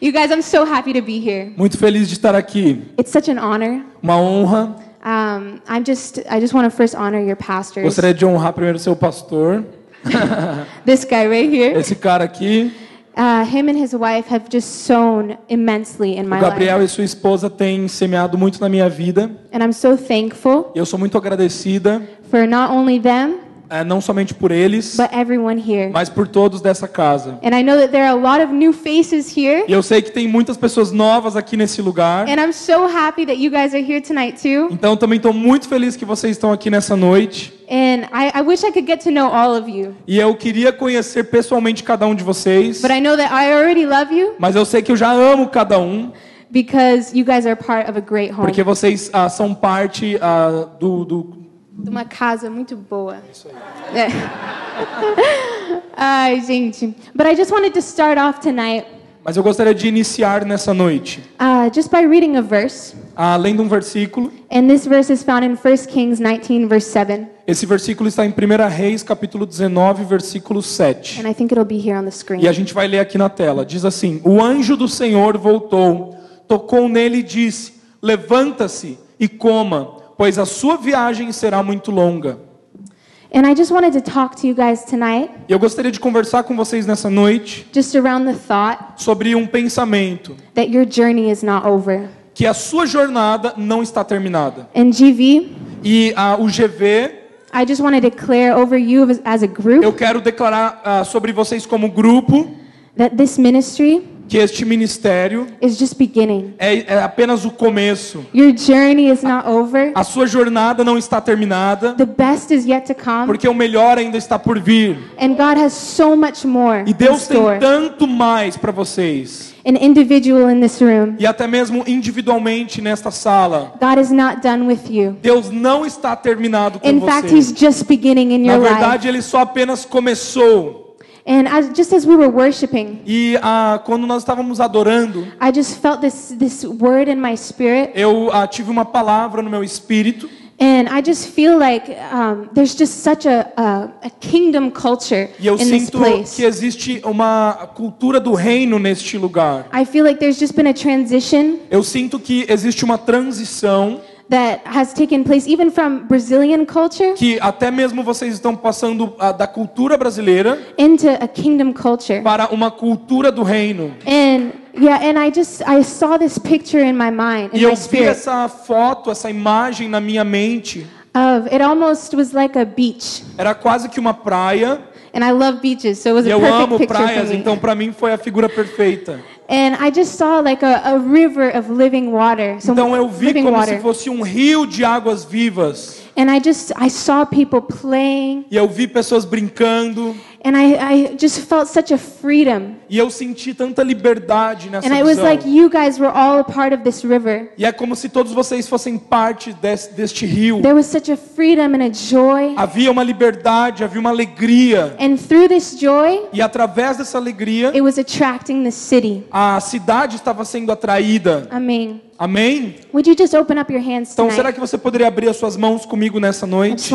You guys, I'm so happy to be here. Muito feliz de estar aqui. It's such an honor. Uma honra. Um, I'm just, I just want to first honor your pastors. Gostaria de honrar primeiro seu pastor, This guy right here. esse cara aqui. Uh, him and his wife have just sown immensely in O Gabriel life. e sua esposa têm semeado muito na minha vida. And I'm so thankful E eu sou muito agradecida, for not only them, eh, não somente por eles, but everyone here. mas por todos dessa casa. And I know that there are a lot of new faces here. E eu sei que tem muitas pessoas novas aqui nesse lugar. And I'm so happy that you guys are here tonight too. Então também estou muito feliz que vocês estão aqui nessa noite. And I, I wish I could get to know all of you. E eu queria conhecer pessoalmente cada um de vocês. But I know that I already love you Mas eu sei que eu já amo cada um, because you guys are part of a great home. porque vocês ah, são parte ah, do, do. De uma casa muito boa. É. Ai, gente. But I just wanted to start off tonight Mas eu gostaria de iniciar nessa noite, uh, just by reading a verse. ah, lendo um versículo. And this verse is found in 1 Kings 19, verse 7. Esse versículo está em 1 Reis, capítulo 19, versículo 7. And I think it'll be here on the screen. E a gente vai ler aqui na tela. Diz assim: O anjo do Senhor voltou, tocou nele e disse: Levanta-se e coma, pois a sua viagem será muito longa. And I just wanted to talk to you guys tonight eu gostaria de conversar com vocês nessa noite just around the thought sobre um pensamento that your journey is not over. que a sua jornada não está terminada. And GV, E ah, o GV, I just want to declare over you as, as a group eu quero declarar ah, sobre vocês como grupo that this ministry que este ministério is just beginning. é, é apenas o começo. Your journey is not over. A sua jornada não está terminada, The best is yet to come. porque o melhor ainda está por vir. And God has so much more E Deus tem store. tanto mais para vocês. An individual in this room. E até mesmo individualmente nesta sala. God is not done with you. Deus não está terminado com In fact, He's você. just beginning in Na your life. verdade, Ele só apenas começou. And as, just as we were worshiping, E ah, quando nós estávamos adorando, I just felt this this word in my spirit, eu ah, tive uma palavra no meu espírito. and I just feel like um, there's just such a, a, a kingdom culture E eu in this sinto place. que existe uma cultura do reino neste lugar. I feel like there's just been a transition Eu sinto que existe uma transição that has taken place even from Brazilian culture que até mesmo vocês estão passando ah, da cultura brasileira into a kingdom culture. para uma cultura do reino. And yeah, and I just I saw this picture in my mind, in E eu my vi spirit, essa foto, essa imagem na minha mente. of it almost was like a beach. Era quase que uma praia. And I love beaches, so it was E a eu perfect amo picture praias, for me. então para mim foi a figura perfeita. And I just saw like a, a river of living water, some Então eu vi como water. se fosse um rio de águas vivas. And I just I saw people playing, E eu vi pessoas brincando. and I, I just felt such a freedom. E eu senti tanta liberdade nessa And it was visão. like you guys were all a part of this river. E é como se todos vocês fossem parte des- deste rio. There was such a freedom and a joy. Havia uma liberdade, havia uma alegria. And through this joy, E através dessa alegria, it was attracting the city. a cidade estava sendo atraída. Amém. Amém? Would you just open up your hands Então, será que você poderia abrir as suas mãos comigo nessa I noite?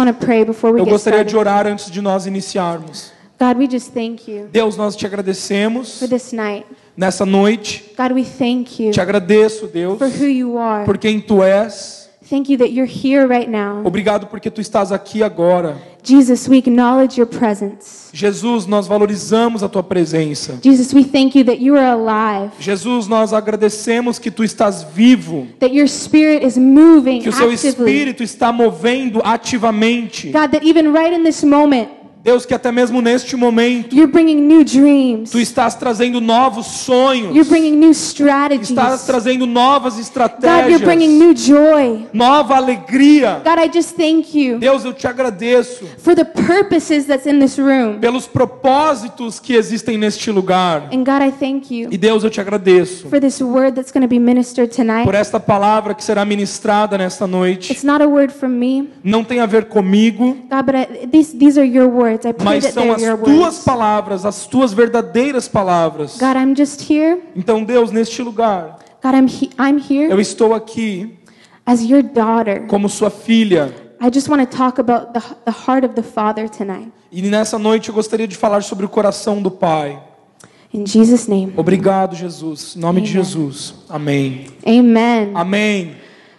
Eu gostaria de orar antes de nós iniciarmos. God, we just thank you Deus, nós te agradecemos for this night. nessa noite. God, we thank you Te agradeço, Deus, for who you are. por quem tu és. Thank you that you're here right now. Obrigado porque tu estás aqui agora. Jesus, we acknowledge your presence. Jesus, nós valorizamos a tua presença. Jesus, we thank you that you are alive, Jesus, nós agradecemos que tu estás vivo, that your spirit is moving que o seu actively. espírito está movendo ativamente. God, that even right in this moment, Deus, que até mesmo neste momento you're bringing new dreams. tu estás trazendo novos sonhos. You're bringing new strategies. Estás trazendo novas God, estratégias. you're bringing new joy. nova alegria. God, I just thank you Deus, eu te agradeço for the purposes that's in this room. pelos propósitos que existem neste lugar. And God, I thank you E Deus, eu te agradeço for this word that's going to be ministered tonight. por esta palavra que será ministrada nesta noite. It's not a word from me, Não tem a ver comigo, God, these, these are your words. I pray mas that são as your tuas words. palavras, as tuas verdadeiras palavras. God, I'm just here. Então, Deus, neste lugar, God, I'm, he- I'm here eu estou aqui as your daughter. como sua filha. I just want to talk about the, the heart of the Father tonight. E nessa noite eu gostaria de falar sobre o coração do Pai. In Jesus' name. Obrigado, Jesus. Em nome de Jesus. Amém. Amen. Amém.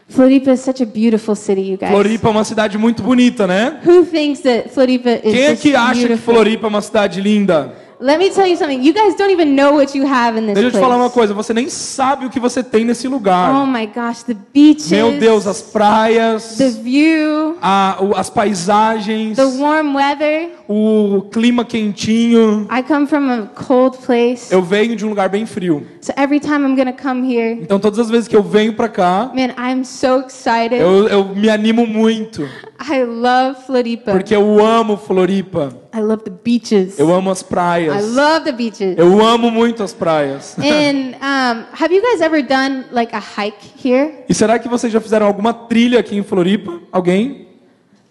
Floripa is such a beautiful city, you guys. Floripa é uma cidade muito bonita, né? Who thinks that Floripa is Quem é que acha que beautiful? Floripa é uma cidade linda? Let me tell you something. You guys don't even know what you have in this Deixa eu te falar uma coisa, você nem sabe o que você tem nesse Oh lugar. my gosh, the beaches. Meu Deus, as praias, the view, a- o- as paisagens, the warm weather. o clima quentinho. I come from a cold place, Eu venho de um lugar bem frio. so every time I'm gonna come here, Então todas as vezes que eu venho pra cá, man, I'm so excited. eu, eu me animo muito, I love Floripa. porque eu amo Floripa. I love the beaches. Eu amo as I praias. love the beaches. Eu amo muito as praias. And um, have you guys ever done like a hike here? E será que vocês já fizeram alguma trilha aqui em Floripa? Alguém?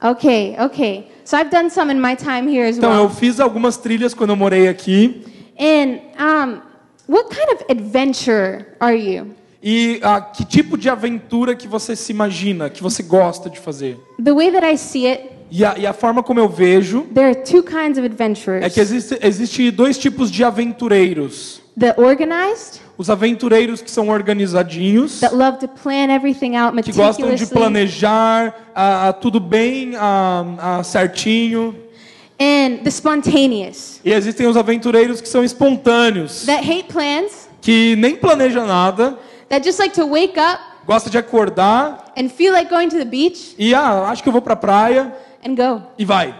Okay, okay. So I've done some in my time here as Então, eu well. fiz algumas trilhas quando eu morei aqui. And um, what kind of adventurer are you? E ah, que tipo de aventura que você se imagina, que você gosta de fazer? The way that I see it, E a, e a forma como eu vejo there are two kinds of é que existe, existe dois tipos de aventureiros. Os aventureiros que são organizadinhos, que gostam de planejar ah, ah, tudo bem ah, certinho. And the spontaneous, E existem os aventureiros que são espontâneos, plans, que nem planeja nada, that just like to wake up gosta de acordar and feel like going to the beach. e ah, acho que eu vou pra praia and go. e vai.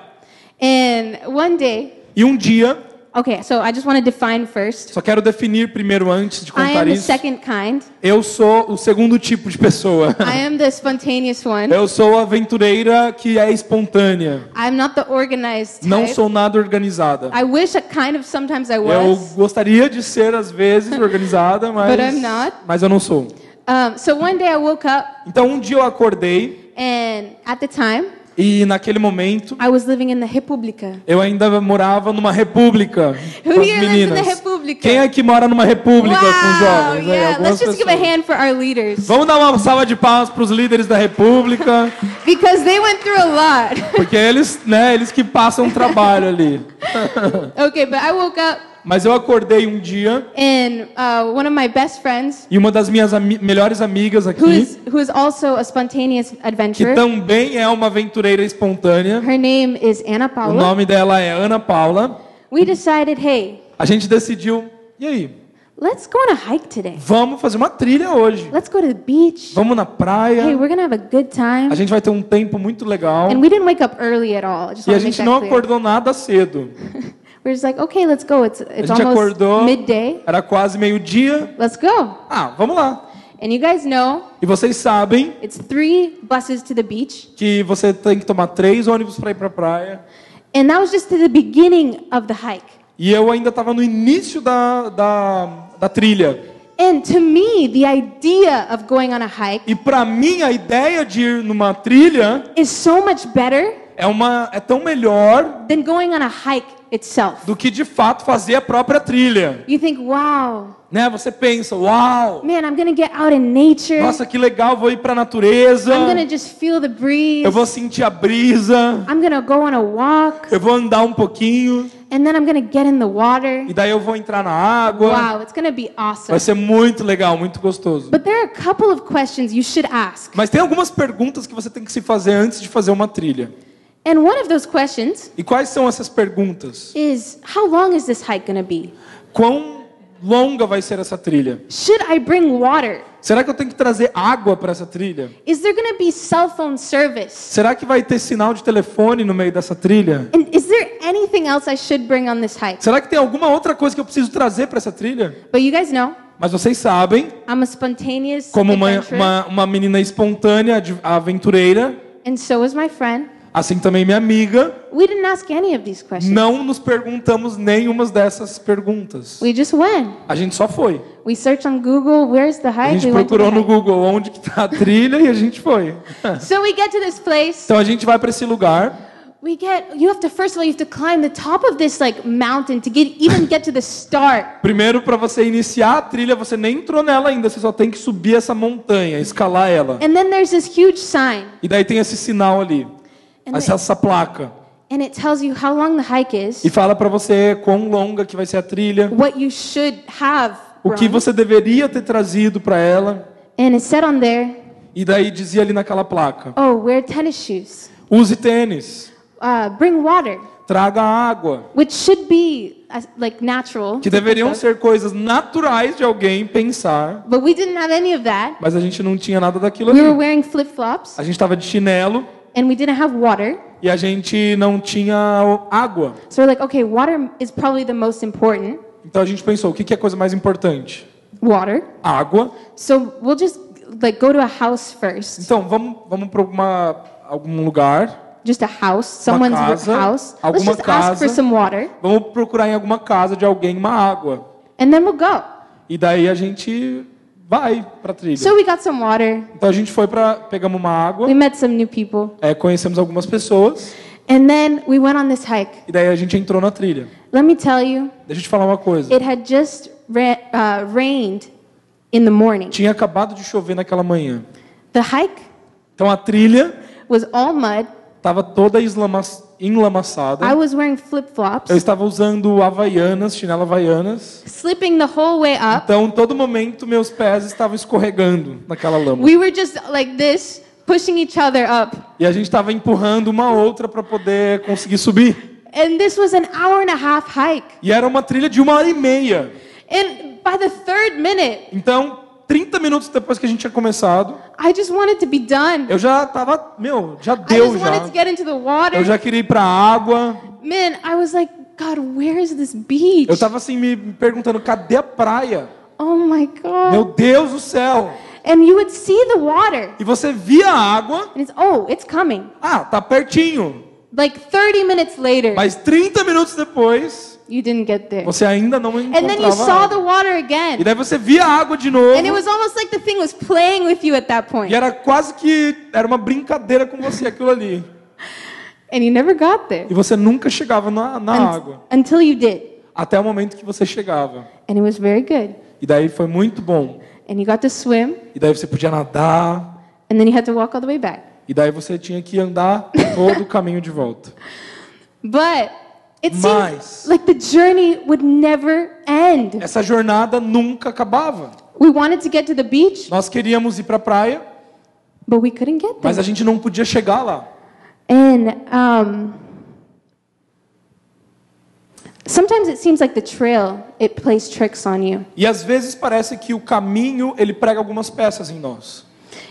And one day, E um dia, okay, so I just want to define first. só quero definir primeiro antes de I contar am the isso. second kind. Eu sou o segundo tipo de pessoa. I am the spontaneous one. Eu sou a aventureira que é espontânea. I'm not the organized Não type. sou nada organizada. I wish I kind of sometimes I Eu was. gostaria de ser às vezes organizada, mas But I'm not. mas eu não sou. Um, so one day I woke up Então um dia eu acordei and at the time e naquele momento I was living in the República. eu ainda morava numa república Who com as here lives in meninas. the República? Quem aqui mora numa república com wow, jovens? Aí, yeah. Let's just give a hand for our leaders Vamos dar uma salva de palmas para os líderes da república, because they went through a lot. porque eles, né, eles que passam trabalho ali. okay, but I woke up Mas eu acordei um dia and uh, one of my best friends, e uma das minhas ami- melhores amigas who aqui, is who is also a spontaneous que adventurer, também é uma aventureira espontânea, her name is Ana o Paula. nome dela é Ana Paula. We decided, hey, A gente decidiu, e aí? let's go on a hike today. Vamos fazer uma trilha hoje. Let's go to the beach. Vamos na Hey, praia. we're gonna have a good time. A gente vai ter um tempo muito legal. And we didn't wake up early at all. I just E a gente não clear. acordou nada cedo. We're just like, okay, let's go. It's A it's gente almost acordou, midday. era quase meio-dia. Let's go. Ah, vamos lá. And you guys know E vocês sabem it's three buses to the beach, que você tem que tomar três ônibus para ir para a praia. and that was just to the beginning of the hike. E eu ainda estava no início da, da, da trilha. And to me, the idea of going on a hike E para mim, a ideia de ir numa trilha is so much better é, uma, é tão melhor than going on a hike itself. do que de fato fazer a própria trilha. You think, wow, Né? Você pensa, uau, man, I'm gonna get out in nature. nossa, que legal, vou ir para a natureza. I'm gonna just feel the breeze. Eu vou sentir a brisa. I'm gonna go on a walk, Eu vou andar um pouquinho. and then I'm gonna get in the water. E daí eu vou entrar na água. Wow, it's gonna be awesome. Vai ser muito legal, muito gostoso. But there are a couple of questions you should ask. Mas tem algumas perguntas que você tem que se fazer antes de fazer uma trilha. And one of those questions E quais são essas perguntas? is how long is this hike going to be? Quão longa vai ser essa trilha? Should I bring water? Será que eu tenho que trazer água para essa trilha? Is there going to be cell phone service? Será que vai ter sinal de telefone no meio dessa trilha? And is there anything else I should bring on this hike? Será que tem alguma outra coisa que eu preciso trazer para essa trilha? But you guys know, Mas vocês sabem, I'm a spontaneous como uma, adventurer, uma, uma menina espontânea, de- aventureira, and so is my friend. Assim também minha amiga, We didn't ask any of these questions. não nos perguntamos nenhuma dessas perguntas. We just went. A gente só foi. We searched on Google, where's the A gente procurou no. Google onde que tá a trilha e a gente foi. So we get to this place. Então a gente vai para esse lugar. We get you have to first of all you have to climb the top of this like mountain to get even get to the start. Primeiro, para você iniciar a trilha, você nem entrou nela ainda, você só tem que subir essa montanha, escalar ela. And then there's this huge sign. E daí tem esse sinal ali, And essa, placa. and it tells you how long the hike is, e fala para você quão longa que vai ser a trilha, what you should have o que brought. você deveria ter trazido para ela. And it said on there, E daí dizia ali naquela placa: oh, wear tennis shoes, use tênis, uh, bring water, traga água, which should be uh, like natural. que deveriam ser coisas naturais de alguém pensar, But we didn't have any of that. mas a gente não tinha nada daquilo We were ali. wearing flip flops, A gente estava de chinelo and we didn't have water. e a gente não tinha água. So we're like, okay, water is probably the most important. Então a gente pensou: o que é a coisa mais importante? Water. Água. So we'll just like go to a house first, Então vamos, vamos para alguma, algum lugar. just a house, someone's casa, house. Let's alguma just ask for casa. some water, Vamos procurar em alguma casa de alguém uma água. and then we'll go. E daí a gente vai para trilha. So we got some water. Então a gente foi para pegamos uma água, We met some new people, é, conhecemos algumas pessoas and then we went on this hike. e daí a gente entrou na trilha. Let me tell you, Deixa eu te falar uma coisa. it had just ra- uh, rained in the morning. Tinha acabado de chover naquela manhã. The hike Então a trilha was all mud. estava toda eslama- enlamaçada. I was wearing flip flops, Eu estava usando havaianas, chinelo havaianas. slipping the whole way up. Então, todo momento, meus pés estavam escorregando naquela lama. We were just like this, pushing each other up. E a gente estava empurrando uma outra para poder conseguir subir. And this was an hour and a half hike. E era uma trilha de uma hora e meia. And by the third minute, Então, 30 minutos depois que a gente tinha começado, I just wanted to be done. eu já tava, meu, já I deu just wanted to já. get into the water. Eu já queria ir pra água. Man, I was like, God, where is this beach? Eu tava assim me perguntando, cadê a praia? Oh my God. Meu Deus do céu. And you would see the water. E você via a água, And it's, oh, it's coming. ah, tá pertinho. Like 30 minutes later, Mas 30 minutos depois, you didn't get there. você ainda não And then you encontrava saw the water E again. daí você via a água de novo. And it was almost like the thing was playing with you at that point. E era quase que era uma brincadeira com você aquilo ali. And you never got there E você nunca chegava na, na água. until you did. Até o momento que você chegava. And it was very good. E daí foi muito bom. And you got to swim, E daí você podia nadar. and then you had to walk all the way back. E daí você tinha que andar todo o caminho de volta. But it Mas- like the journey would never end. Essa jornada nunca acabava. We wanted to get to the beach, Nós queríamos ir para a praia, but we couldn't get mas a there. gente não podia chegar lá. And um, sometimes it seems like the trail it plays tricks on you. E às vezes parece que o caminho ele prega algumas peças em nós.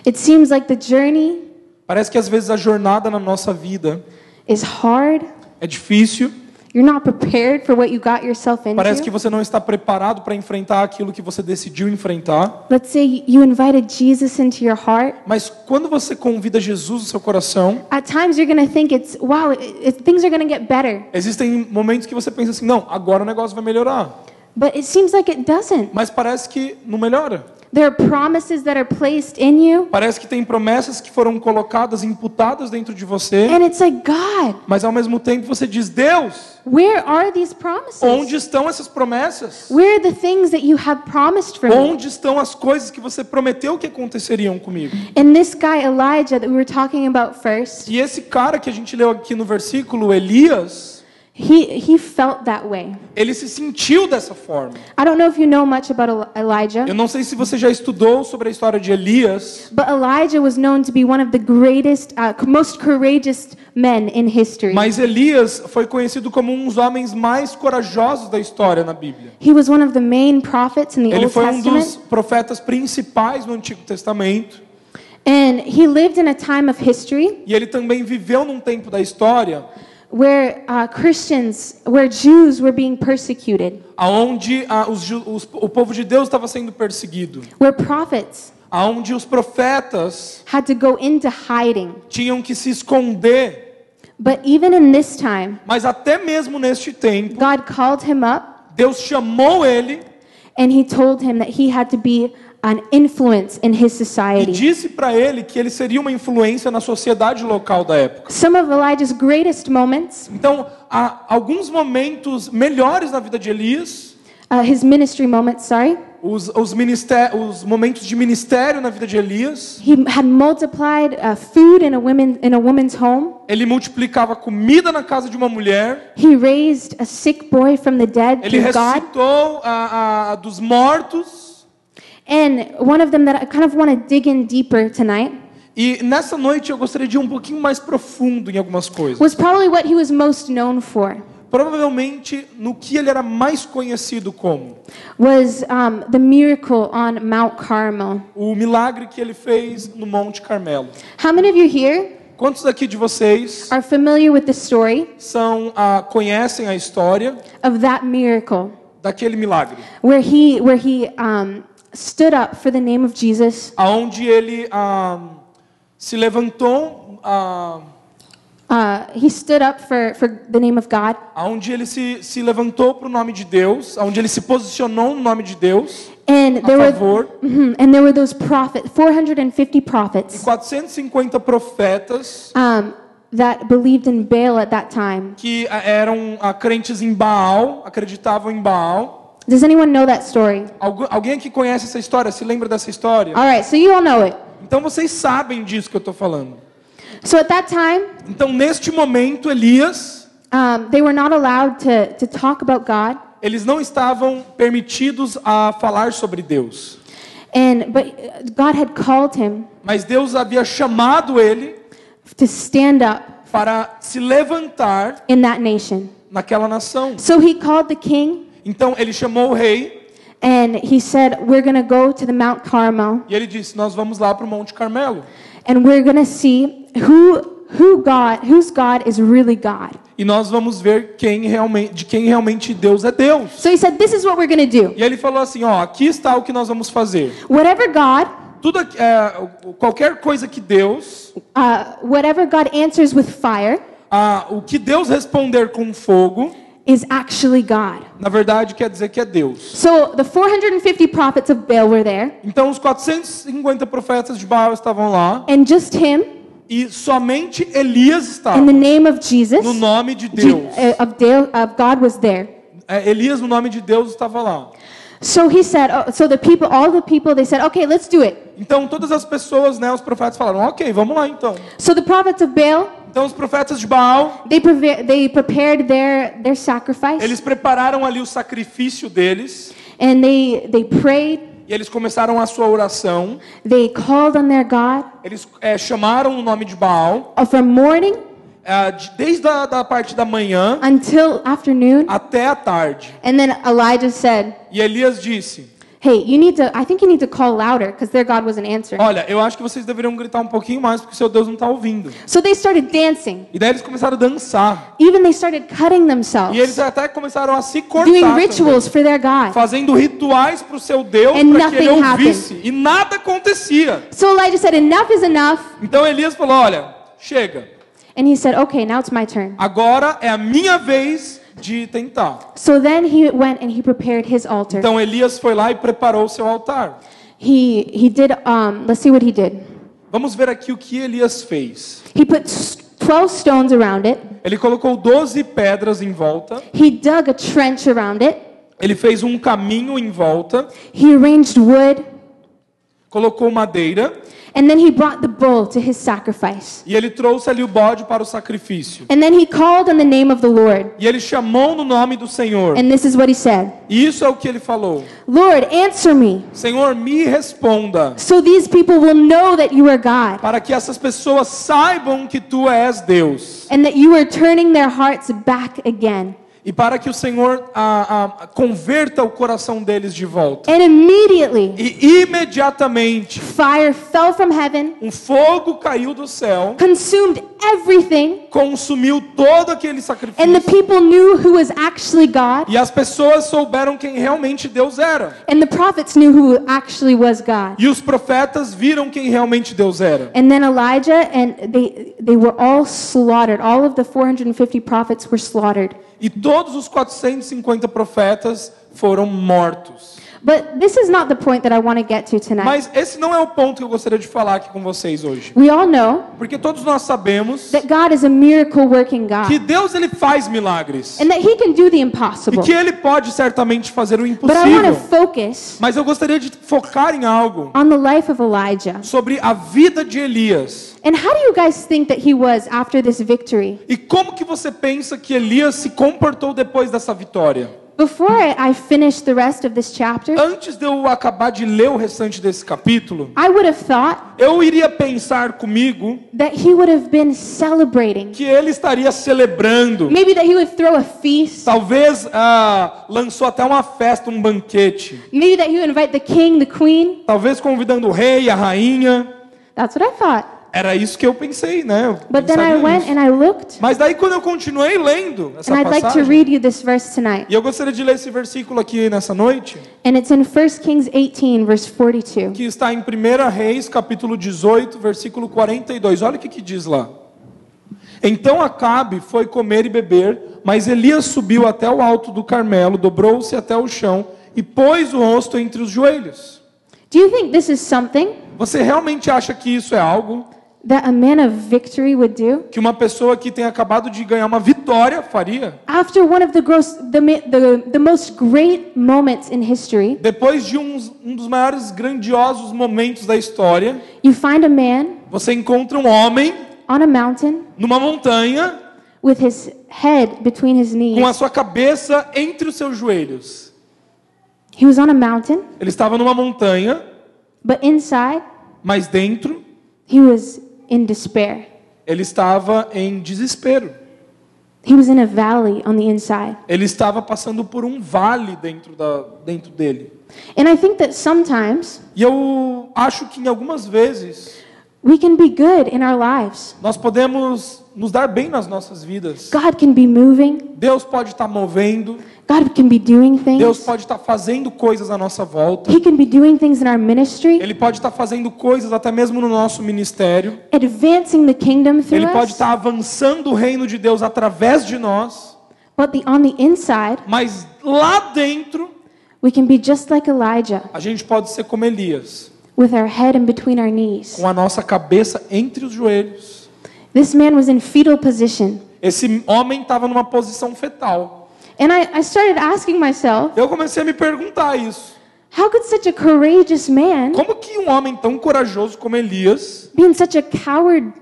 It seems like the journey Parece que às vezes a jornada na nossa vida is hard. é difícil. You're not prepared for what you got yourself Parece que into. você não está preparado para enfrentar aquilo que você decidiu enfrentar. Let's say you invited Jesus into your heart. Mas quando você convida Jesus no seu coração, At times you're going to think it's, wow, it, it, things are going to get better. existem momentos que você pensa assim: não, agora o negócio vai melhorar. But it seems like it doesn't. Mas parece que não melhora. There are promises that are placed in you. Parece que tem promessas que foram colocadas, imputadas dentro de você. And it's like, God, Mas ao mesmo tempo você diz: Deus, where are these promises? onde estão essas promessas? Where are the things that you have promised for me? Onde estão as coisas que você prometeu que aconteceriam comigo? And this guy, Elijah, that we were talking about first, E esse cara que a gente leu aqui no versículo, Elias, he, he felt that way. ele se sentiu dessa forma. I don't know if you know much about Eli- Elijah, Eu não sei se você já estudou sobre a história de Elias, but Elijah was known to be one of the greatest, uh, most courageous men in history. mas Elias foi conhecido como um dos homens mais corajosos da história na Bíblia. He was one of the main prophets in the Ele Old foi um dos Testament, profetas principais no Antigo Testamento. and he lived in a time of history E ele também viveu num tempo da história where uh, Christians, where Jews were being persecuted, aonde ah, os os- o povo de Deus estava sendo perseguido, where prophets aonde os profetas had to go into hiding. tinham que se esconder. But even in this time, Mas até mesmo neste tempo, God called him up Deus chamou ele and he told him that he had to be an influence in his e society. disse para ele que ele seria uma influência na sociedade local da época. Some of Elijah's greatest moments, Então, há alguns momentos melhores na vida de Elias, uh, his ministry moments, sorry, os, os, os momentos de ministério na vida de Elias. He had multiplied food in a woman in a woman's home. Ele multiplicava comida na casa de uma mulher. He raised a sick boy from the dead Ele ressuscitou a, a- dos mortos. And one of them that I kind of want to dig in deeper tonight E nessa noite eu gostaria de ir um pouquinho mais profundo em algumas coisas. was probably what he was most known for. Provavelmente no que ele era mais conhecido como. Was um, the miracle on Mount Carmel. O milagre que ele fez no Monte Carmelo. How many of you here Quantos aqui de vocês are familiar with the story são ah, conhecem a história of that miracle daquele milagre, where he where he um, stood up for the name of Jesus? aonde ele ah, se levantou, ah, Uh, he stood up for, for the name of God, aonde ele se, se levantou para o nome de Deus, aonde ele se posicionou no nome de Deus and a there were favor. Mhm, and there were those prophets, 450 E prophets 450 profetas um, that believed in Baal at that time. que ah, eram ah, crentes em Baal, acreditavam em Baal. Does anyone know that story? Algu- Alguém aqui conhece essa história? Se lembra dessa história? All right, so you all know it. Então vocês sabem disso que eu estou falando. So at that time, Então neste momento Elias, um, they were not allowed to, to talk about God, eles não estavam permitidos a falar sobre Deus, and but uh, God had called him mas Deus havia chamado ele to stand up para se levantar in that nation. naquela nação. So he called the king Então ele chamou o rei and he said, "We're going to go to the Mount Carmel e ele disse: "Nós vamos lá para o Monte Carmelo and we're going to see who who God, whose God is really God." e nós vamos ver quem realmente de quem realmente Deus é Deus." So he said, "This is what we're going to do. E ele falou assim: "Ó, aqui está o que nós vamos fazer. Whatever God, Tudo é, qualquer coisa que Deus, uh, whatever God answers with fire ah, o que Deus responder com fogo, is actually God." na verdade quer dizer que é Deus." So the 450 prophets of Baal were there, Então os 450 profetas de Baal estavam lá and just him e somente Elias in estava the name of Jesus, no nome de Deus. uh, of, Dale, of God was there. É, Elias no nome de Deus estava lá. So he said, oh, so the people, all the people, they said, okay, let's do it. Então todas as pessoas, né, os profetas falaram: "OK, vamos lá então". So the prophets of Baal, Então os profetas de Baal, they, preve- they prepared their, their sacrifice, eles prepararam ali o sacrifício deles and they, they prayed, e eles começaram a sua oração. they called on their God Eles é, chamaram o nome de Baal uh, from morning é, de- desde a da parte da manhã until afternoon. até a tarde. And then Elijah said, E Elias disse: hey, you need to, I think you need to call louder because their God wasn't answering. Olha, eu acho que vocês deveriam gritar um pouquinho mais porque seu Deus não está ouvindo. So they started dancing. E daí eles começaram a dançar. Even they started cutting E themselves, eles até começaram a se cortar, doing rituals for their God. fazendo rituais para o seu Deus para que ele ouvisse. E nada acontecia. So Elijah said, enough is enough. Então Elias falou: Olha, chega. And he said, okay, now it's my turn. Agora é a minha vez de tentar. So then he went and he prepared his altar. Então Elias foi lá e preparou o seu altar. He, he did, um, let's see what he did. Vamos ver aqui o que Elias fez. He put s- 12 stones around it. Ele colocou 12 pedras em volta. He dug a trench around it. Ele fez um caminho em volta. He arranged wood. Colocou madeira. And then he brought the bull to his sacrifice. E ele trouxe ali o bode para o sacrifício. And then he called on the name of the Lord. E ele chamou no nome do Senhor. And this is what he said E isso é o que ele falou. Lord, answer me. Senhor, me responda. So these people will know that you are God Para que essas pessoas saibam que tu és Deus. and that you are turning their hearts back again. E para que o Senhor ah, ah, converta o coração deles de volta. And immediately, E imediatamente fire fell from heaven, um fogo caiu do céu, consumed everything, consumiu todo aquele and the sacrifício. people knew who was actually God, E as pessoas souberam quem realmente Deus era. and the prophets knew who actually was God. E os profetas viram quem realmente Deus era. And then Elijah and they they were all slaughtered. All of the 450 prophets were slaughtered. E todos os 450 profetas foram mortos. But this is not the point that I want to get to tonight. Mas esse não é o ponto que eu gostaria de falar aqui com vocês hoje. We all know Porque todos nós sabemos that God is a miracle working God que Deus ele faz milagres and that He can do the e impossible. que ele pode certamente fazer o But I want to impossível. focus Mas eu gostaria de focar em algo on the life of Elijah. sobre a vida de Elias. And how do you guys think that he was after this victory? E como que você pensa que Elias se comportou depois dessa vitória? Before I finish the rest of this chapter, Antes de eu acabar de ler o restante desse capítulo, I would have thought eu iria pensar comigo that he would have been celebrating. que ele estaria celebrando. Maybe that he would throw a feast. Talvez ah, lançou até uma festa, um banquete. Maybe that he would invite the king, the queen. Talvez convidando o rei, a rainha. That's what I thought. Era isso que eu pensei, né? Eu But then I pensaria went nisso. and I looked, Mas daí quando eu continuei lendo essa and like passagem, read you this verse tonight. e eu gostaria de ler esse versículo aqui nessa noite, And it's in 1 Kings 18, verse 42. que está em 1 Reis, capítulo 18, versículo 42. Olha o que, que diz lá. Então Acabe foi comer e beber, mas Elias subiu até o alto do Carmelo, dobrou-se até o chão e pôs o rosto entre os joelhos. Do you think this is something Você realmente acha que isso é algo that a man of victory would do? que uma pessoa que tem acabado de ganhar uma vitória faria? After one of the, gross, the, the, the most great moments in history, Depois de uns- um dos maiores grandiosos momentos da história, you find a man você encontra um homem on a mountain numa montanha with his head between his knees. com a sua cabeça entre os seus joelhos. He was on a mountain, Ele estava numa montanha, but inside, mas dentro he was in despair. ele estava em desespero. He was in a valley on the inside. Ele estava passando por um vale dentro, da, dentro dele. And I think that sometimes E eu acho que em algumas vezes we can be good in our lives. nós podemos nos dar bem nas nossas vidas. God can be moving, Deus pode estar movendo, God can be doing Deus things. pode estar fazendo coisas à nossa volta. He can be doing things in our ministry, Ele pode estar fazendo coisas até mesmo no nosso ministério. advancing the kingdom Ele through pode us. estar avançando o reino de Deus através de nós. But the, on the inside, Mas lá dentro, we can be just like Elijah, a gente pode ser como Elias, with our head in between our knees. com a nossa cabeça entre os joelhos. This man was in fetal position. Esse homem estava numa posição fetal. And I, I started asking myself, Eu comecei a me perguntar isso. how could such a courageous man Como que um homem tão corajoso como Elias be in such a coward,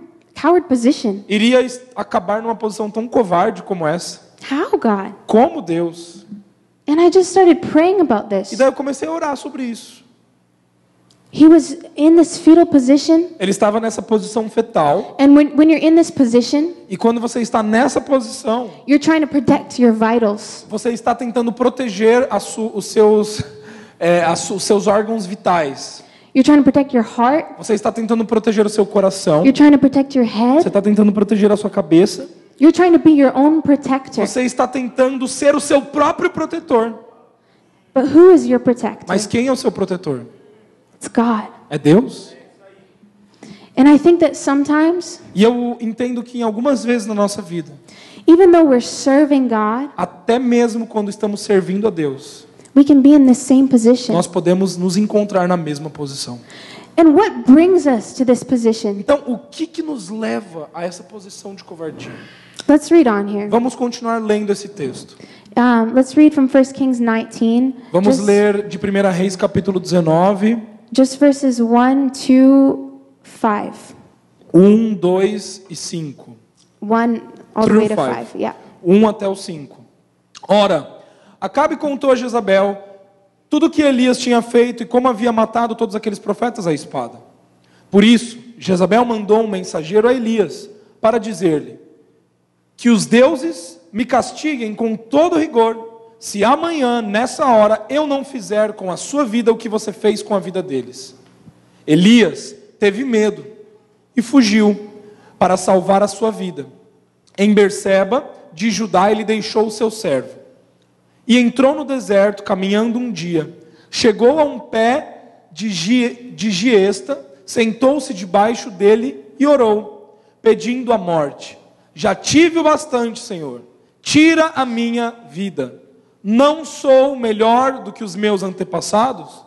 coward position? iria es- acabar numa posição tão covarde como essa? How, God? Como Deus? And I just started praying about E this. daí eu comecei a orar sobre isso. He was in this fetal position. Ele estava nessa posição fetal. And when, when you're in this position, E quando você está nessa posição, you're trying to protect your vitals. você está tentando proteger su- os, seus, é, su- os seus órgãos vitais. You're trying to protect your heart. Você está tentando proteger o seu coração. You're trying to protect your Você head. está tentando proteger a sua cabeça. You're trying to be your own protector. Você está tentando ser o seu próprio protetor. But who is your protector? Mas quem é o seu protetor? It's God. É Deus? And I think that sometimes, E eu entendo que em algumas vezes na nossa vida, even though we're serving God, até mesmo quando estamos servindo a Deus, we can be in the same position. nós podemos nos encontrar na mesma posição. And what brings us to this position? Então, o que que nos leva a essa posição de covardia? Let's read on here. Vamos continuar lendo esse texto. Um, let's read from 1 Kings 19. Vamos just, ler de 1 Reis capítulo 19, just verses 1, 2, 5. 1, 2 e 5. 1 all the way to five. 5. Yeah. 1 até o 5. Ora, Acabe contou a Jezabel tudo o que Elias tinha feito e como havia matado todos aqueles profetas à espada. Por isso, Jezabel mandou um mensageiro a Elias para dizer-lhe: Que os deuses me castiguem com todo rigor, se amanhã, nessa hora, eu não fizer com a sua vida o que você fez com a vida deles. Elias teve medo e fugiu para salvar a sua vida. Em Berseba, de Judá, ele deixou o seu servo. E entrou no deserto, caminhando um dia. Chegou a um pé de, de giesta, sentou-se debaixo dele e orou, pedindo a morte. Já tive o bastante, Senhor. Tira a minha vida. Não sou melhor do que os meus antepassados?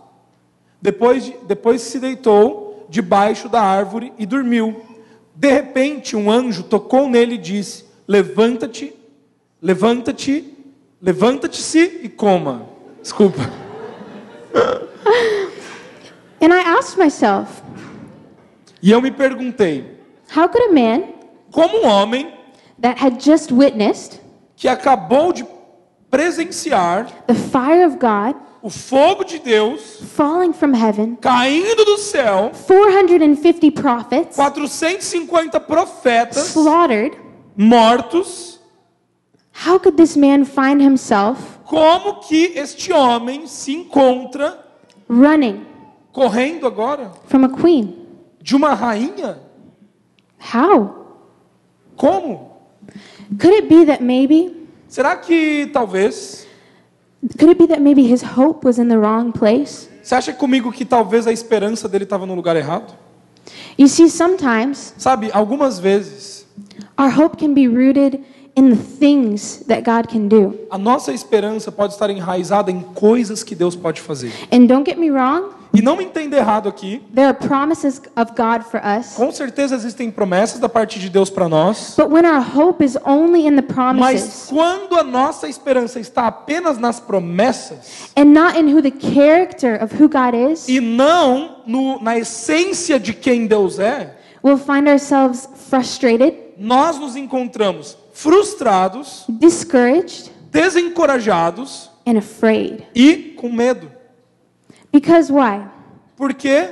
Depois, de- depois se deitou debaixo da árvore e dormiu. De repente, um anjo tocou nele e disse: Levanta-te, levanta-te, levanta-te-se e coma. Desculpa. And I asked myself, E eu me perguntei: how could a man como um homem that had just witnessed que acabou de presenciar the fire of God o fogo de Deus falling from heaven, caindo do céu, 450 prophets 450 profetas slaughtered, mortos, how could this man find himself como que este homem se encontra running correndo agora from a queen? de uma rainha? How? Como? Could it be that maybe Será que talvez could it be that maybe his hope was in the wrong place? Você acha comigo que talvez a esperança dele estava no lugar errado? You see, sometimes Sabe, algumas vezes our hope can be rooted in the things that God can do. a nossa esperança pode estar enraizada em coisas que Deus pode fazer. And don't get me wrong, E não me entenda errado aqui, there are promises of God for us. com certeza existem promessas da parte de Deus para nós, But when our hope is only in the mas promises quando a nossa esperança está apenas nas promessas and not in who the character of who God is, e não no- na essência de quem Deus é, we'll find ourselves frustrated, nós nos encontramos frustrados, discouraged, desencorajados and afraid. e com medo. Because why? Por quê?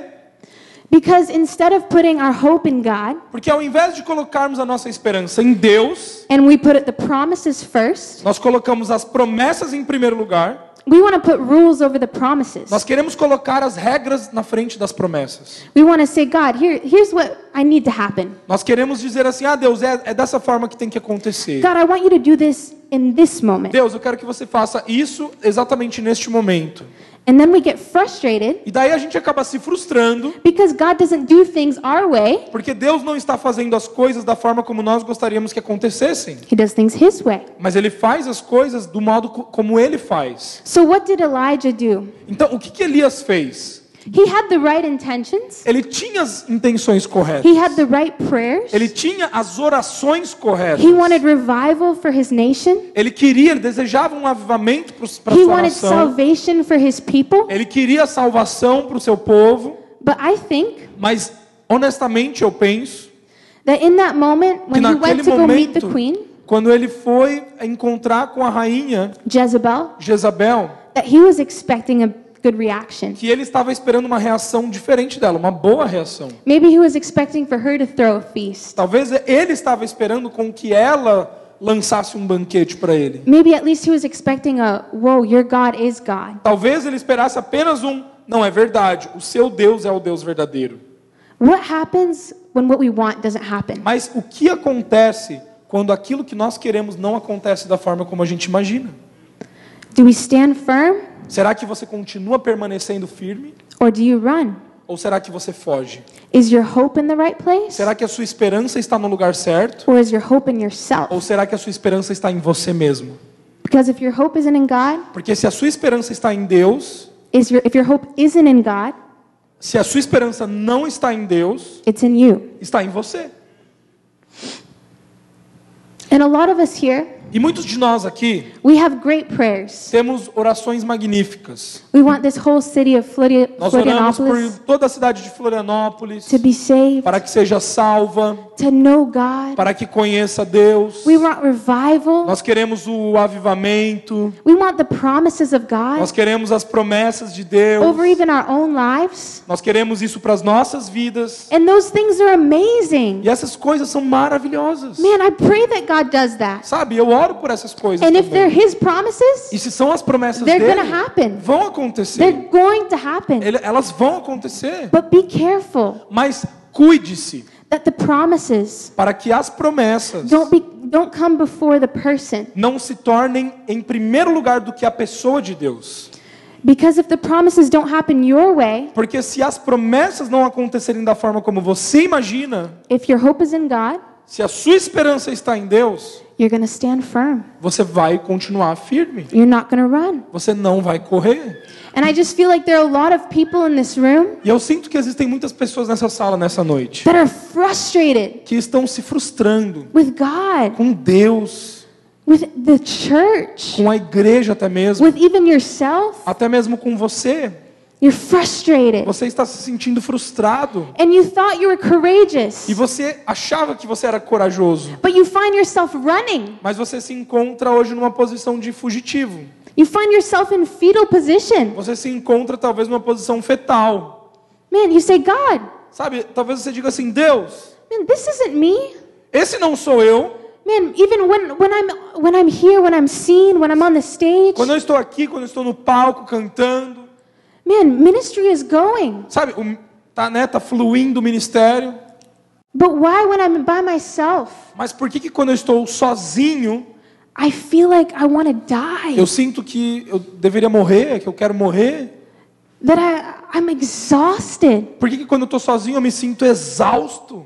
Because instead of putting our hope in God Porque ao invés de colocarmos a nossa esperança em Deus, and we put the promises first, nós colocamos as promessas em primeiro lugar. we want to put rules over the promises. Nós queremos colocar as regras na frente das promessas. We want to say, God, here, here's what I need to happen. Nós queremos dizer assim: ah, Deus, é, é dessa forma que tem que acontecer. God, I want you to do this in this moment. Deus, eu quero que você faça isso exatamente neste momento. And then we get frustrated E daí a gente acaba se frustrando, because God doesn't do things our way, porque Deus não está fazendo as coisas da forma como nós gostaríamos que acontecessem. He does things His way. Mas Ele faz as coisas do modo co- como Ele faz. So, what did Elijah do? Então, o que, que Elias fez? He had the right intentions, Ele tinha as intenções corretas. he had the right prayers, Ele tinha as orações corretas. he wanted revival for his nation, Ele queria, ele desejava um avivamento para he sua wanted nação. salvation for his people. Ele queria salvação para o seu povo. But I think Mas, honestamente, eu penso that in that moment, que when he went to go meet the momento, queen, quando ele foi encontrar com a rainha Jezebel, Jezabel, that he was expecting a good reaction. que ele estava esperando uma reação diferente dela, uma boa reação. Maybe he was expecting for her to throw a feast. Talvez ele estava esperando com que ela lançasse um banquete para ele. Maybe at least he was expecting a, whoa, your God is God. Talvez ele esperasse apenas um, não é verdade, o seu Deus é o Deus verdadeiro. What happens when what we want doesn't happen? Mas o que acontece quando aquilo que nós queremos não acontece da forma como a gente imagina? Do we stand firm Será que você continua permanecendo firme? or do you run? Ou será que você foge? Is your hope in the right place? Será que a sua esperança está no lugar certo? Or is your hope in yourself? Ou será que a sua esperança está em você mesmo? Because if your hope isn't in God, Porque se a sua esperança está em Deus, is your, if your hope isn't in God, se a sua esperança não está em Deus, it's in you. está em você. And a lot of us here, E muitos de nós aqui we have great prayers. temos orações magníficas. We want this whole city of Flori- Nós oramos por toda a cidade de Florianópolis to be saved, para que seja salva, to know God. para que conheça Deus. We want revival. Nós queremos o avivamento, We want the promises of God nós queremos as promessas de Deus, over even our own lives. nós queremos isso para as nossas vidas. And those things are amazing. E essas coisas são maravilhosas. Man, I pray that God does that. Sabe, eu oro por essas coisas And if they're. His promises, E se são as promessas they're dele, going to happen. vão acontecer. They're going to happen. Ele- Elas vão acontecer. But be careful Mas cuide-se that the promises para que as promessas don't be don't come before the person. não se tornem em primeiro lugar do que a pessoa de Deus. Because if the promises don't happen your way, Porque se as promessas não acontecerem da forma como você imagina, if your hope is in God, se a sua esperança está em Deus, you're to stand firm. Você vai continuar firme. You're not to run. Você não vai correr. And I just feel like there are a lot of people in this room E eu sinto que existem muitas pessoas nessa sala nessa noite that are frustrated que estão se frustrando with God, com Deus, with the church, com a igreja até mesmo, with even yourself. até mesmo com você. You're frustrated. Você está se sentindo frustrado And you thought you were courageous, e você achava que você era corajoso, but you find yourself running. mas você se encontra hoje numa posição de fugitivo. You find yourself in fetal position. Você se encontra talvez numa posição fetal. Man, you say, God, Sabe? Talvez você diga assim: Deus, man, this isn't me. esse não sou eu. Man, even when, when I'm when I'm here, when I'm seen, when I'm on the stage, Quando eu estou aqui, quando eu estou no palco cantando, man, ministry is going. sabe? O, tá, né, tá fluindo o ministério. But why when I'm by myself? Mas por que, que quando eu estou sozinho, I feel like I want to die. eu sinto que eu deveria morrer, que eu quero morrer? That I I'm exhausted. Por que, que quando eu estou sozinho eu me sinto exausto?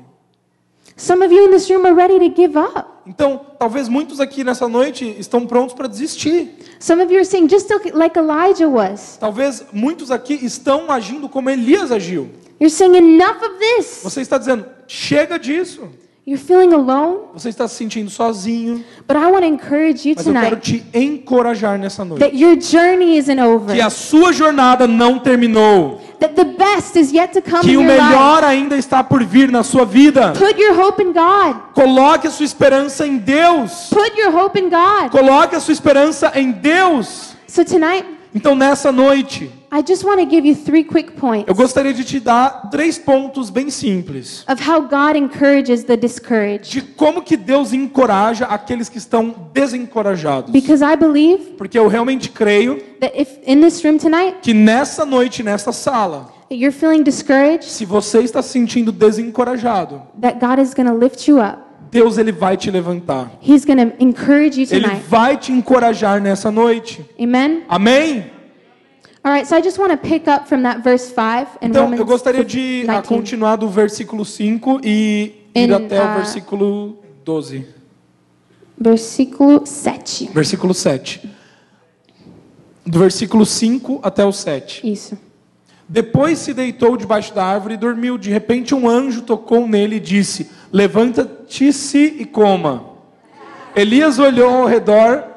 Some of you in this room are ready to give up. Então, talvez muitos aqui nessa noite estão prontos para desistir. Some of you are saying just like Elijah was. Talvez muitos aqui estão agindo como Elias agiu. You're saying enough of this. Você está dizendo, chega disso. You're feeling alone, Você está se sentindo sozinho. but I want to encourage you Mas eu quero tonight te encorajar nessa noite. that your journey isn't over. Que a sua jornada não terminou. That the best is yet to come Que in o your life. melhor ainda está por vir na sua vida. Put your hope in God. Coloque a sua esperança em Deus. Put your hope in God. Coloque a sua esperança em Deus. So tonight, Então, nessa noite, I just want to give you three quick points eu gostaria de te dar três pontos bem simples of how God encourages the discouraged. de como que Deus encoraja aqueles que estão desencorajados. Because I believe Porque eu realmente creio that if in this room tonight que nessa noite, nessa sala, that you're feeling discouraged, se você está se sentindo desencorajado, that God is going to lift you up. Deus ele vai te levantar. He's going to encourage you Ele tonight. vai te encorajar nessa noite. Amen. Amém? Então, eu gostaria de 19. continuar do versículo 5 e ir até o ah, versículo 12. Versículo 7. Versículo 7. Do versículo 5 até o 7. Isso. Depois se deitou debaixo da árvore e dormiu. De repente, um anjo tocou nele e disse: Levanta-te-se e coma. Elias olhou ao redor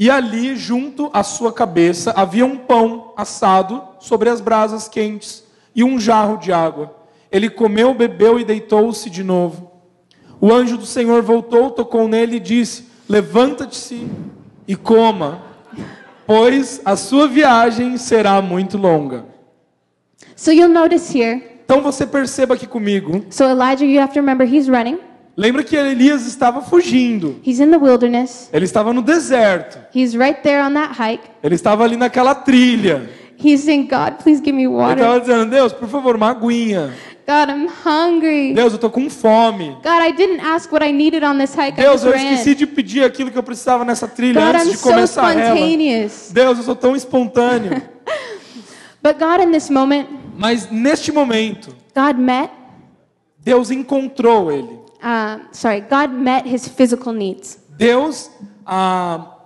e ali, junto à sua cabeça, havia um pão assado sobre as brasas quentes e um jarro de água. Ele comeu, bebeu e deitou-se de novo. O anjo do Senhor voltou, tocou nele e disse: Levanta-te-se e coma, pois a sua viagem será muito longa. So you'll notice here. Então você perceba aqui comigo. So Elijah, you have to remember he's running. Lembra que Elias estava fugindo. He's in the wilderness. Ele estava no deserto. He's right there on that hike. Ele estava ali naquela trilha. He's saying, God, please give me Ele water. estava dizendo: Deus, por favor, uma aguinha. God, I'm hungry. Deus, eu tô com fome. God, I didn't ask what I needed on this hike. I Deus, eu esqueci de pedir aquilo que eu precisava nessa trilha God, antes I'm de so começar ela. spontaneous. Deus, eu sou tão espontâneo. But God, in this moment, Mas neste momento, God met. Deus encontrou ele. Uh, sorry, God met his physical needs. Deus, ah,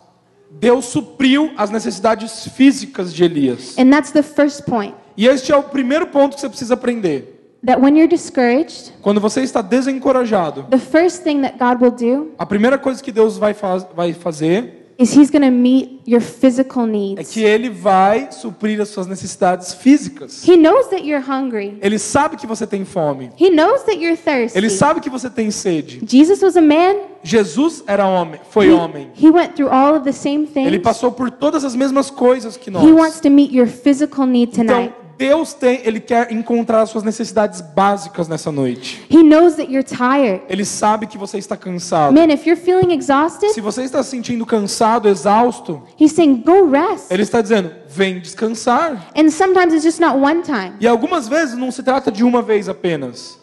Deus supriu as necessidades físicas de Elias. And that's the first point. E este é o primeiro ponto que você precisa aprender. That when you're discouraged, Quando você está desencorajado, the first thing that God will do a primeira coisa que Deus vai, faz, vai fazer is He's going to meet your physical é needs. que Ele vai suprir as suas necessidades físicas. He knows that you're hungry. Ele sabe que você tem fome. He knows that you're thirsty. Ele sabe que você tem sede. Jesus was a man. Jesus era homem, foi homem. He went through all of the same Ele things. passou por todas as mesmas coisas que He wants nós. to meet your physical need tonight. Então, Deus tem, ele quer encontrar as suas necessidades básicas nessa noite. He knows that you're tired. Ele sabe que você está cansado. Man, if you're feeling exhausted, Se você está se sentindo cansado, exausto, He's saying, go rest. ele está dizendo: "Vem descansar". And sometimes it's just not one time. E algumas vezes não se trata de uma vez apenas.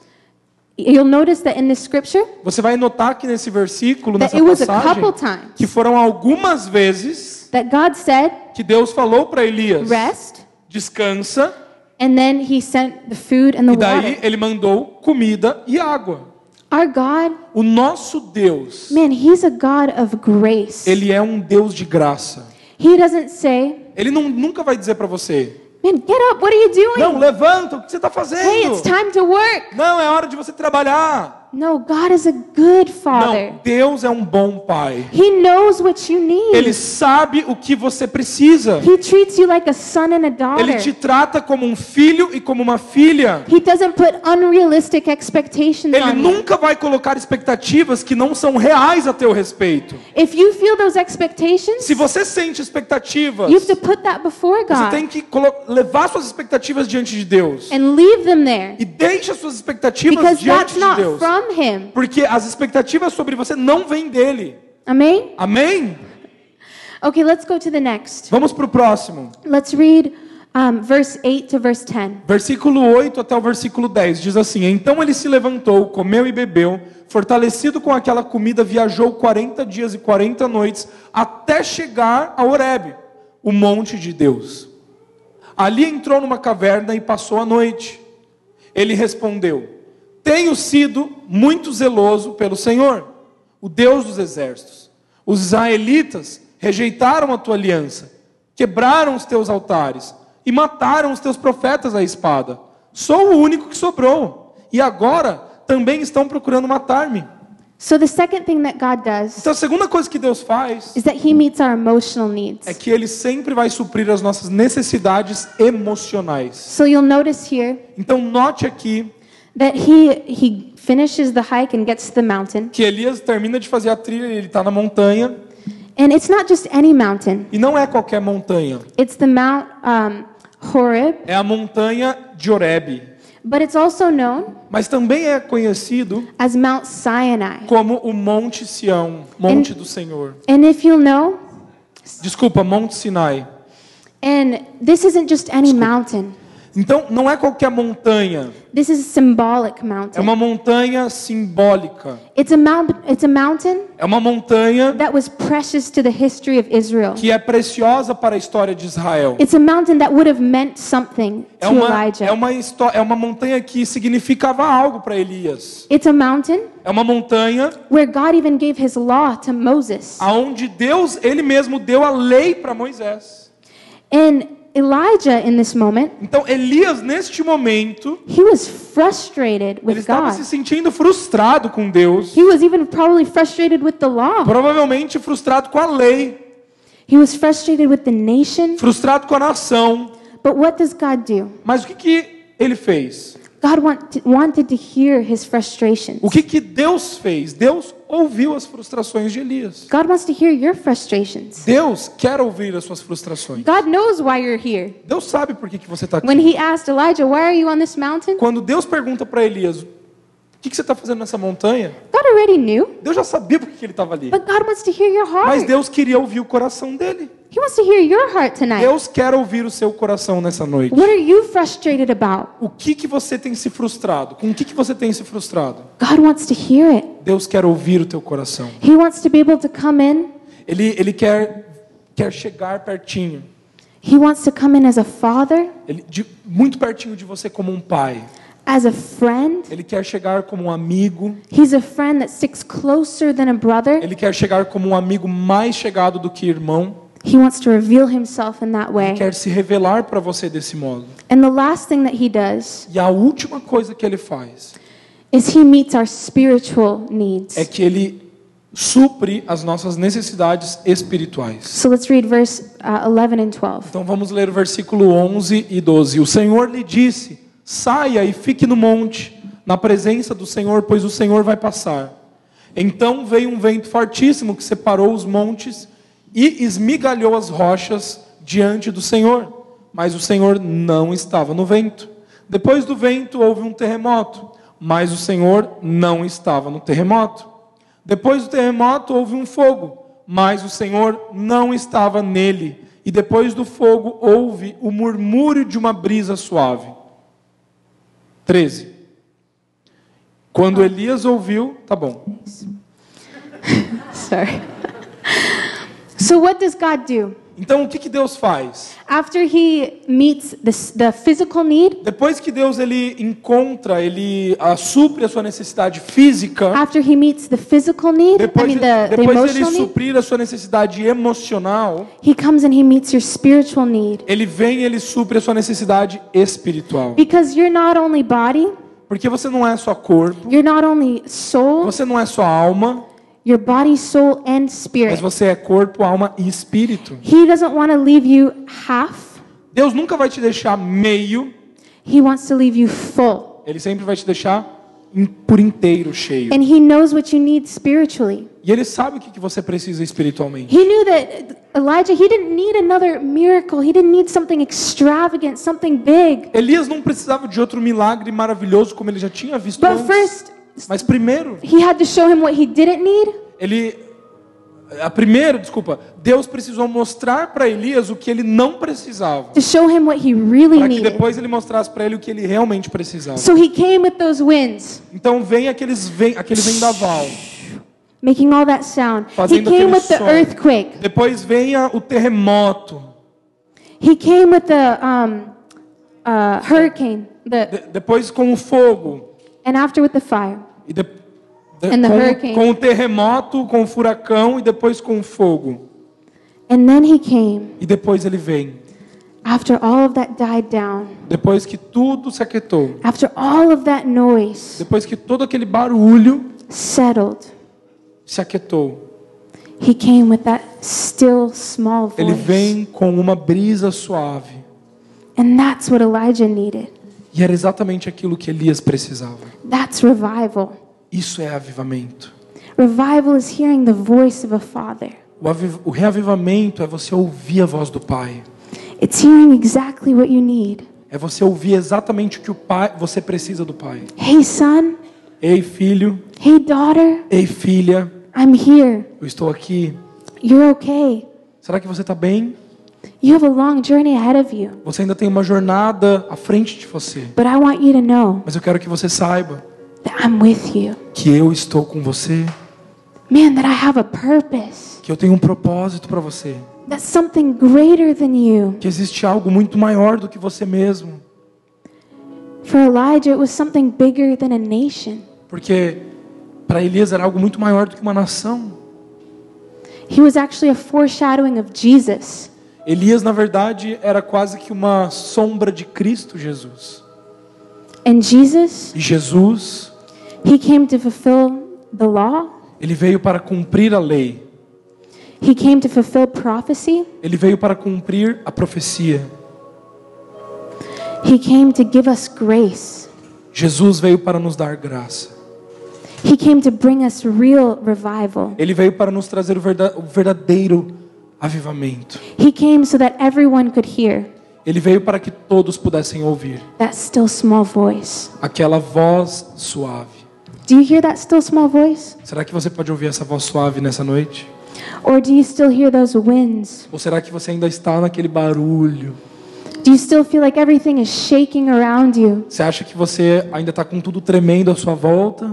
You'll notice that in this scripture, Você vai notar que nesse versículo, nessa it was a passagem, couple times que foram algumas vezes that God said, que Deus falou para Elias: rest, "Descansa", and then He sent the food and the e daí water. ele mandou comida e água. Our God, O nosso Deus, man, He's a God of grace. ele é um Deus de graça. He doesn't say, Ele não, nunca vai dizer para você: man, get up, what are you doing? Não, levanta, o que você está Hey, it's fazendo? time to work. Não, é hora de você trabalhar. No, God is a good Father. Não, Deus é um bom pai. He knows what you need. Ele sabe o que você precisa. He treats you like a son and a daughter. Ele te trata como um filho e como uma filha. He doesn't put unrealistic expectations Ele on you. nunca vai colocar expectativas que não são reais a teu respeito. If you feel those expectations, Se você sente expectativas, you have to put that before você God tem que levar suas expectativas diante de Deus. and leave them there E deixe as suas expectativas because diante that's de Deus. From Him. Porque as expectativas sobre você não vêm dele. Amen? Amém? Okay, let's go to the next. Vamos para o próximo. Let's read um, verse 8 to verse 10. Versículo 8 até o versículo 10 diz assim: Então ele se levantou, comeu e bebeu, fortalecido com aquela comida, viajou 40 dias e 40 noites até chegar a Horebe, o monte de Deus. Ali entrou numa caverna e passou a noite. Ele respondeu: Tenho sido muito zeloso pelo Senhor, o Deus dos exércitos. Os israelitas rejeitaram a tua aliança, quebraram os teus altares e mataram os teus profetas à espada. Sou o único que sobrou, e agora também estão procurando matar-me. So, the second thing that God does Então a segunda coisa que Deus faz is that He meets our emotional needs. é que Ele sempre vai suprir as nossas necessidades emocionais. So, you'll notice here Então note aqui that He, he finishes the hike and gets to the mountain. que Elias termina de fazer a trilha, ele está na montanha, And it's not just any mountain, e não é qualquer montanha, it's the Mount um, Horeb, é a montanha de Horebe, but it's also known mas também é conhecido as Mount Sinai. como o Monte Sião, Monte do Senhor. And if you'll know, Desculpa, Monte Sinai. and this isn't just any mountain, Então, não é qualquer montanha, this is a symbolic é mountain. uma montanha simbólica. It's a, mount, it's a mountain É uma montanha that was precious to the history of Israel. que é preciosa para a história de Israel. It's a mountain that would have meant something É to uma, Elijah. é uma, é uma montanha que significava algo para Elias. It's a mountain É uma montanha where God even gave his law to Moses. aonde Deus, ele mesmo deu a lei para Moisés. And Elijah, in this moment, Então Elias neste momento, he was frustrated ele with estava God. se sentindo frustrado com Deus, He was even probably frustrated with the law. provavelmente frustrado com a lei, He was frustrated with the nation. frustrado com a nação. But what does God do? Mas o que que ele fez? God want, wanted to hear his frustrations. O que que Deus fez? Deus ouviu as frustrações de Elias. God wants to hear your frustrations. Deus quer ouvir as suas frustrações. God knows why you're here. Deus sabe por que, que você está aqui. When he asked Elijah, Why are you on this mountain? Quando Deus pergunta para Elias, o que, que você está fazendo nessa montanha? God already knew. Deus já sabia por que que ele estava ali. But God wants to hear your Mas heart. Deus queria ouvir o coração dele. He wants to hear your heart tonight. Deus quer ouvir o seu coração nessa noite. What are you frustrated about? O que que você tem se frustrado? Com o que que você tem se frustrado? God wants to hear it. Deus quer ouvir o teu coração. He wants to be able to come in. Ele, ele quer, quer chegar pertinho. He wants to come in as a father, Ele, de- muito pertinho de você como um pai. As a friend. Ele quer chegar como um amigo. He's a friend that sticks closer than a brother. Ele quer chegar como um amigo mais chegado do que irmão. He wants to reveal himself in that Ele way. quer se revelar para você desse modo. And the last thing that he does E a última coisa que ele faz is he meets our spiritual needs. é que ele supre as nossas necessidades espirituais. So let's read verse uh, 11 and 12. Então vamos ler o versículo 11 e 12. O Senhor lhe disse: Saia e fique no monte, na presença do Senhor, pois o Senhor vai passar. Então veio um vento fortíssimo que separou os montes e esmigalhou as rochas diante do Senhor. Mas o Senhor não estava no vento. Depois do vento houve um terremoto, mas o Senhor não estava no terremoto. Depois do terremoto houve um fogo, mas o Senhor não estava nele. E depois do fogo houve o murmúrio de uma brisa suave. 13. Quando Elias ouviu, tá bom. Sorry. so what does God do? Então o que, que Deus faz? After he meets the, the physical need, Depois que Deus ele encontra, ele ah, supre a sua necessidade física, after he meets the physical need, I depois, mean de, the, the depois ele suprir a sua necessidade emocional, he comes and he meets your spiritual need. ele vem e ele supre a sua necessidade espiritual. Because you're not only body, Porque você não é só corpo, you're not only soul, você não é só alma, you're body, soul, and mas spirit. você é corpo, alma e espírito. He doesn't want to leave you half, Deus nunca vai te deixar meio, he wants to leave you full. ele sempre vai te deixar por inteiro cheio. And he knows what you need spiritually. E ele sabe o que que você precisa espiritualmente. He knew that Elijah, he didn't need another miracle. He didn't need something extravagant, something big. Elias não precisava de outro milagre maravilhoso como ele já tinha visto But antes. first, Mas primeiro, he had to show him what he didn't need. ele a primeira, desculpa, Deus precisou mostrar para Elias o que ele não precisava, to show him what he really para que depois ele mostrasse para ele o que ele realmente precisava. So he came with those winds, Então vem aqueles vem, aquele vendaval. making all that sound. He Fazendo came aquele with the som. earthquake. Depois vem o terremoto. He came with the um, uh, hurricane, the, De- depois com o fogo. And after with the fire. E de- de- And the com, hurricane. com o terremoto, com o furacão e depois com o fogo. And then he came E depois ele vem. after all of that died down, Depois que tudo se aquietou. after all of that noise Depois que todo aquele barulho settled. se aquietou. He came with that still small voice. Ele vem com uma brisa suave. And that's what Elijah needed. E era exatamente aquilo que Elias precisava. That's revival. Isso é avivamento. Revival is hearing the voice of a father. O, aviv- o reavivamento é você ouvir a voz do Pai. It's hearing exactly what you need. É você ouvir exatamente o que o pai, você precisa do Pai. Hey, son. Ei, filho. Hey, daughter. Ei, filha. I'm here. Eu estou aqui. You're okay. Será que você está bem? You have a long journey ahead of you. Você ainda tem uma jornada à frente de você. But I want you to know Mas eu quero que você saiba that I'm with you. que eu estou com você. Man, that I have a purpose. Que eu tenho um propósito para você. That's something greater than you. Que existe algo muito maior do que você mesmo. For Elijah, it was something bigger than a nation. Porque para Elias era algo muito maior do que uma nação. He was actually a foreshadowing of Jesus. Elias, na verdade, era quase que uma sombra de Cristo Jesus. And Jesus, E Jesus, he came to fulfill the law. ele veio para cumprir a lei. He came to fulfill prophecy. Ele veio para cumprir a profecia. He came to give us grace. Jesus veio para nos dar graça. He came to bring us real revival. Ele veio para nos trazer o verda- o verdadeiro avivamento. He came so that everyone could hear Ele veio para que todos pudessem ouvir that still small voice. aquela voz suave. Do you hear that still small voice? Será que você pode ouvir essa voz suave nessa noite? Or do you still hear those winds? Ou será que você ainda está naquele barulho? Do you still feel like everything is shaking around you? Você acha que você ainda está com tudo tremendo à sua volta?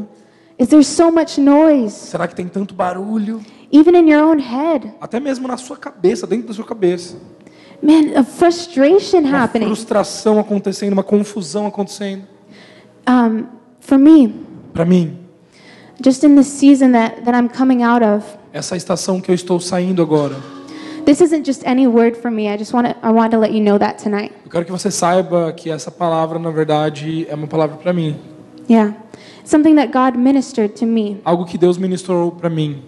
Is there so much noise? Será que tem tanto barulho? Even in your own head? Até mesmo na sua cabeça, dentro da sua cabeça. Man, a frustration Uma happening. frustração acontecendo, uma confusão acontecendo. Um, for me, Para mim, just in this season that, that I'm coming out of, essa estação que eu estou saindo agora, this isn't just any word for me. I just want to, I want to let you know that tonight. eu quero que você saiba que essa palavra, na verdade, é uma palavra para mim. Yeah. Something that God ministered to me Algo que Deus ministrou para mim.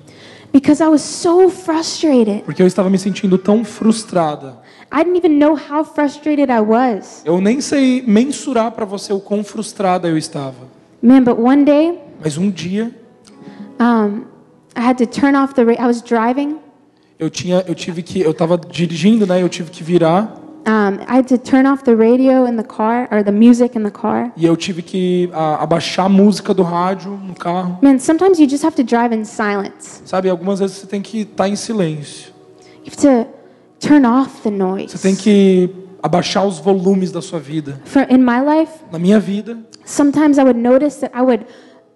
because I was so frustrated. Porque eu estava me sentindo tão frustrada. I didn't even know how frustrated I was. Eu nem sei mensurar para você o quão frustrada eu estava. Man, but one day, Mas um dia um, I had to turn off the. I was driving. eu tinha, eu tive que, eu estava dirigindo, né? Eu tive que virar Um, I had to turn off the radio in the car or the music in the car. e eu tive que a, abaixar a música do rádio no carro. Man, sometimes you just have to drive in silence. Sabe, algumas vezes você tem que estar em silêncio. You have to turn off the noise. Você tem que abaixar os volumes da sua vida. For in my life, Na minha vida, sometimes I would notice that I would.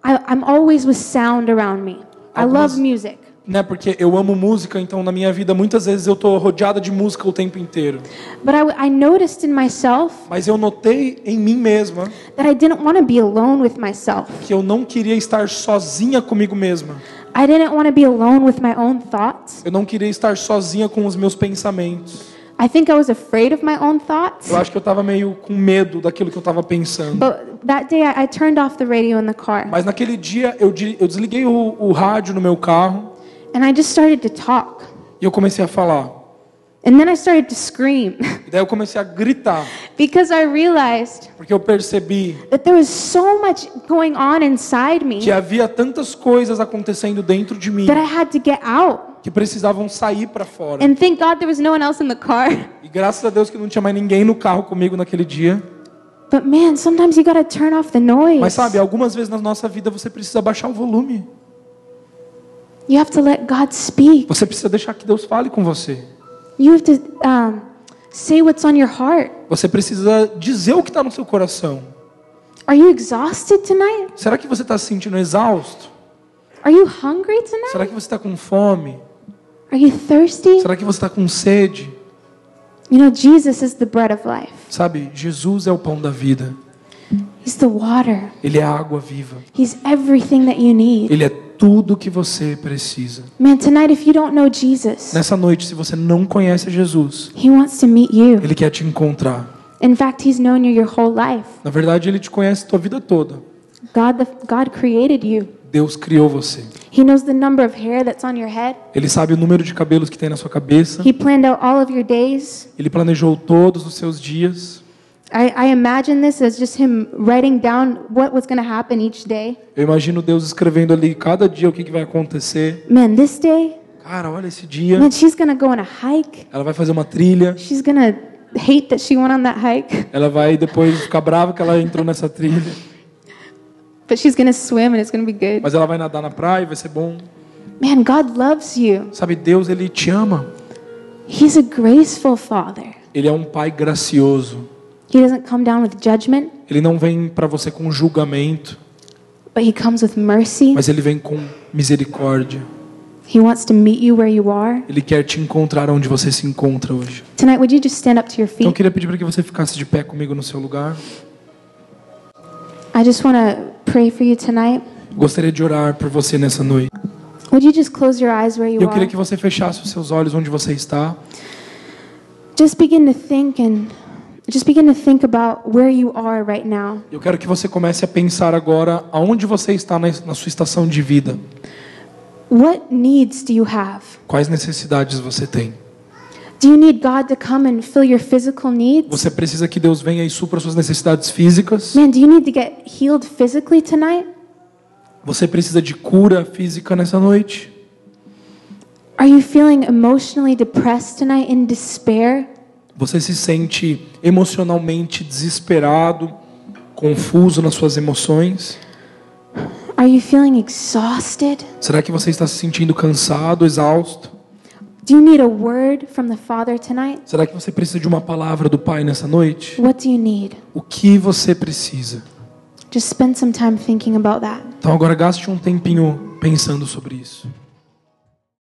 I, I'm always with sound around me. I love Algumas- music. Né, porque eu amo música, então na minha vida muitas vezes eu tô rodeada de música o tempo inteiro. But I, I noticed in myself Mas eu notei em mim mesma that I didn't want to be alone with myself. que eu não queria estar sozinha comigo mesma. I didn't want to be alone with my own thoughts. Eu não queria estar sozinha com os meus pensamentos. I think I was afraid of my own thoughts. Eu acho que eu estava meio com medo daquilo que eu estava pensando. But that day I, I turned off the radio in the car Mas naquele dia eu, eu desliguei o, o rádio no meu carro and I just started to talk. e eu comecei a falar. And then I started to scream E daí eu comecei a gritar, because I realized porque eu percebi that there was so much going on inside me que havia tantas coisas acontecendo dentro de mim that I had to get out. que precisavam sair para fora. And thank God there was no one else in the car. E graças a Deus que não tinha mais ninguém no carro comigo naquele dia. But man, sometimes you got to turn off the noise. Mas sabe, algumas vezes na nossa vida você precisa baixar o volume. You have to let God speak. Você precisa deixar que Deus fale com você. You have to um, say what's on your heart. Você precisa dizer o que está no seu coração. Are you exhausted tonight? Será que você está se sentindo exausto? Are you hungry tonight? Será que você está com fome? Are you thirsty? Será que você está com sede? You know, Jesus is the bread of life. Sabe, Jesus é o pão da vida. He's the water. Ele é a água viva. He's everything that you need. Ele é tudo que você precisa. Man, tonight, if you don't know Jesus, Nessa noite, se você não conhece Jesus, He wants to meet you. Ele quer te encontrar. In fact, He's known you your whole life. Na verdade, Ele te conhece tua vida toda. God, the, God created you. Deus criou você. He knows the number of hair that's on your head. Ele sabe o número de cabelos que tem na sua cabeça. He planned out all of your days. Ele planejou todos os seus dias. I, I imagine this as just Him writing down what was going to happen each day. Eu imagino Deus escrevendo ali cada dia o que, que vai acontecer. Man, this day, Cara, olha esse dia. man, she's going to go on a hike. Ela vai fazer uma trilha. She's to hate that she went on that hike, Ela vai depois ficar brava que ela entrou nessa trilha. but she's going to swim and it's going to be good. Mas ela vai nadar na praia, vai ser bom. Man, God loves you. Sabe, Deus, Ele te ama. He's a graceful Father. Ele é um pai gracioso. He doesn't come down with judgment, Ele não vem para você com julgamento, but He comes with mercy. mas Ele vem com misericórdia. He wants to meet you where you are. Ele quer te encontrar onde você se encontra hoje. Tonight, would you just stand up to your Então eu feet? queria pedir para que você ficasse de pé comigo no seu lugar. I just want to pray for you tonight. Gostaria de orar por você nessa noite. Would you just close your eyes where you Eu queria are? que você fechasse os seus olhos onde você está. Just begin to think and just begin to think about where you are right now. Eu quero que você comece a pensar agora aonde você está na na sua estação de vida. What needs do you have? Quais necessidades você tem? Do you need God to come and fill your physical needs? Você precisa que Deus venha e supra suas necessidades físicas? Man, do you need to get healed physically tonight? Você precisa de cura física nessa noite? Are you feeling emotionally depressed tonight in despair? Você se sente emocionalmente desesperado, confuso nas suas emoções? Are you feeling exhausted? Será que você está se sentindo cansado, exausto? Do you need a word from the Father tonight? Será que você precisa de uma palavra do Pai nessa noite? What do you need? O que você precisa? Just spend some time thinking about that. Então agora gaste um tempinho pensando sobre isso.